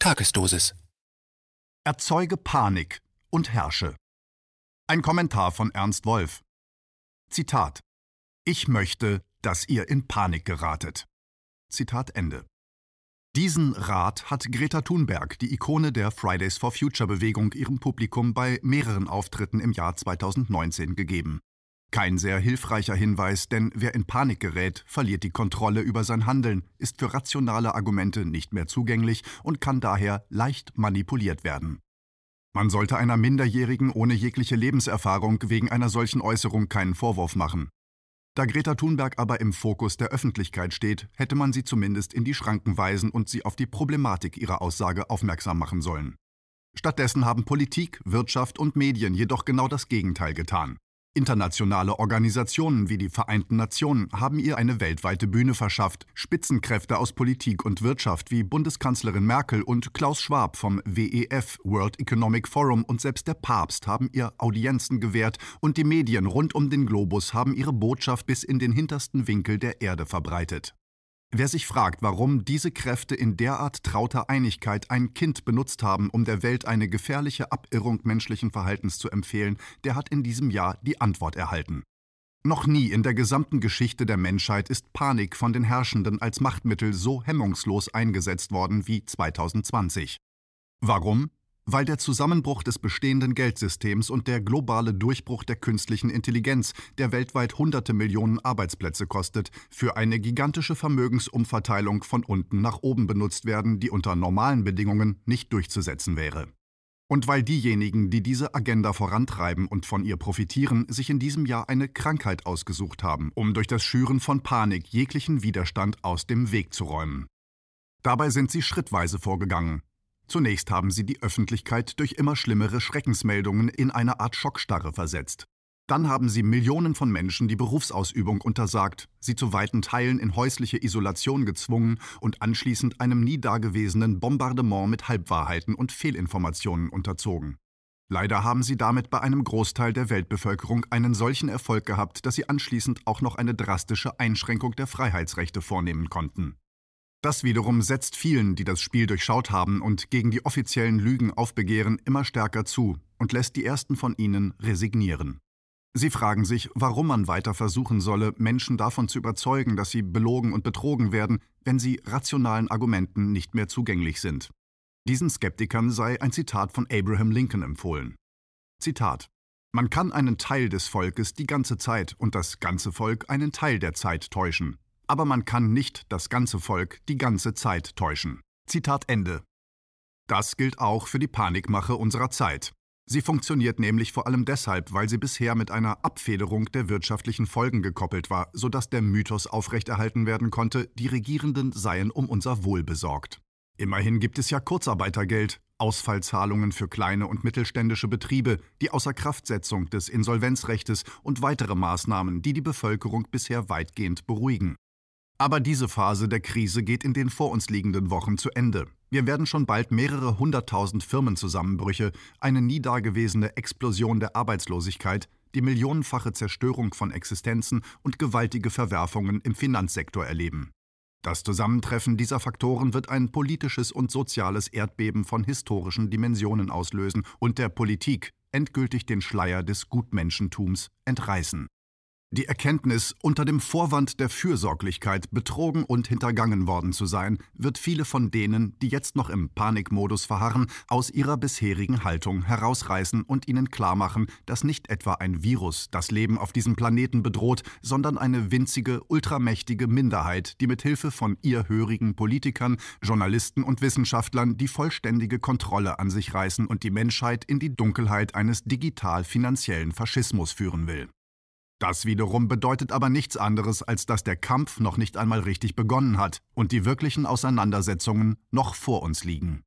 Tagesdosis. Erzeuge Panik und herrsche. Ein Kommentar von Ernst Wolf. Zitat. Ich möchte, dass ihr in Panik geratet. Zitat Ende. Diesen Rat hat Greta Thunberg, die Ikone der Fridays for Future Bewegung, ihrem Publikum bei mehreren Auftritten im Jahr 2019 gegeben. Kein sehr hilfreicher Hinweis, denn wer in Panik gerät, verliert die Kontrolle über sein Handeln, ist für rationale Argumente nicht mehr zugänglich und kann daher leicht manipuliert werden. Man sollte einer Minderjährigen ohne jegliche Lebenserfahrung wegen einer solchen Äußerung keinen Vorwurf machen. Da Greta Thunberg aber im Fokus der Öffentlichkeit steht, hätte man sie zumindest in die Schranken weisen und sie auf die Problematik ihrer Aussage aufmerksam machen sollen. Stattdessen haben Politik, Wirtschaft und Medien jedoch genau das Gegenteil getan. Internationale Organisationen wie die Vereinten Nationen haben ihr eine weltweite Bühne verschafft. Spitzenkräfte aus Politik und Wirtschaft wie Bundeskanzlerin Merkel und Klaus Schwab vom WEF World Economic Forum und selbst der Papst haben ihr Audienzen gewährt und die Medien rund um den Globus haben ihre Botschaft bis in den hintersten Winkel der Erde verbreitet. Wer sich fragt, warum diese Kräfte in derart trauter Einigkeit ein Kind benutzt haben, um der Welt eine gefährliche Abirrung menschlichen Verhaltens zu empfehlen, der hat in diesem Jahr die Antwort erhalten. Noch nie in der gesamten Geschichte der Menschheit ist Panik von den Herrschenden als Machtmittel so hemmungslos eingesetzt worden wie 2020. Warum? Weil der Zusammenbruch des bestehenden Geldsystems und der globale Durchbruch der künstlichen Intelligenz, der weltweit hunderte Millionen Arbeitsplätze kostet, für eine gigantische Vermögensumverteilung von unten nach oben benutzt werden, die unter normalen Bedingungen nicht durchzusetzen wäre. Und weil diejenigen, die diese Agenda vorantreiben und von ihr profitieren, sich in diesem Jahr eine Krankheit ausgesucht haben, um durch das Schüren von Panik jeglichen Widerstand aus dem Weg zu räumen. Dabei sind sie schrittweise vorgegangen, Zunächst haben sie die Öffentlichkeit durch immer schlimmere Schreckensmeldungen in eine Art Schockstarre versetzt. Dann haben sie Millionen von Menschen die Berufsausübung untersagt, sie zu weiten Teilen in häusliche Isolation gezwungen und anschließend einem nie dagewesenen Bombardement mit Halbwahrheiten und Fehlinformationen unterzogen. Leider haben sie damit bei einem Großteil der Weltbevölkerung einen solchen Erfolg gehabt, dass sie anschließend auch noch eine drastische Einschränkung der Freiheitsrechte vornehmen konnten. Das wiederum setzt vielen, die das Spiel durchschaut haben und gegen die offiziellen Lügen aufbegehren, immer stärker zu und lässt die ersten von ihnen resignieren. Sie fragen sich, warum man weiter versuchen solle, Menschen davon zu überzeugen, dass sie belogen und betrogen werden, wenn sie rationalen Argumenten nicht mehr zugänglich sind. Diesen Skeptikern sei ein Zitat von Abraham Lincoln empfohlen. Zitat Man kann einen Teil des Volkes die ganze Zeit und das ganze Volk einen Teil der Zeit täuschen aber man kann nicht das ganze Volk die ganze Zeit täuschen. Zitat Ende. Das gilt auch für die Panikmache unserer Zeit. Sie funktioniert nämlich vor allem deshalb, weil sie bisher mit einer Abfederung der wirtschaftlichen Folgen gekoppelt war, sodass der Mythos aufrechterhalten werden konnte, die Regierenden seien um unser Wohl besorgt. Immerhin gibt es ja Kurzarbeitergeld, Ausfallzahlungen für kleine und mittelständische Betriebe, die Außerkraftsetzung des Insolvenzrechtes und weitere Maßnahmen, die die Bevölkerung bisher weitgehend beruhigen. Aber diese Phase der Krise geht in den vor uns liegenden Wochen zu Ende. Wir werden schon bald mehrere hunderttausend Firmenzusammenbrüche, eine nie dagewesene Explosion der Arbeitslosigkeit, die millionenfache Zerstörung von Existenzen und gewaltige Verwerfungen im Finanzsektor erleben. Das Zusammentreffen dieser Faktoren wird ein politisches und soziales Erdbeben von historischen Dimensionen auslösen und der Politik endgültig den Schleier des Gutmenschentums entreißen. Die Erkenntnis, unter dem Vorwand der Fürsorglichkeit betrogen und hintergangen worden zu sein, wird viele von denen, die jetzt noch im Panikmodus verharren, aus ihrer bisherigen Haltung herausreißen und ihnen klarmachen, dass nicht etwa ein Virus das Leben auf diesem Planeten bedroht, sondern eine winzige, ultramächtige Minderheit, die mit Hilfe von ihr hörigen Politikern, Journalisten und Wissenschaftlern die vollständige Kontrolle an sich reißen und die Menschheit in die Dunkelheit eines digital-finanziellen Faschismus führen will. Das wiederum bedeutet aber nichts anderes, als dass der Kampf noch nicht einmal richtig begonnen hat und die wirklichen Auseinandersetzungen noch vor uns liegen.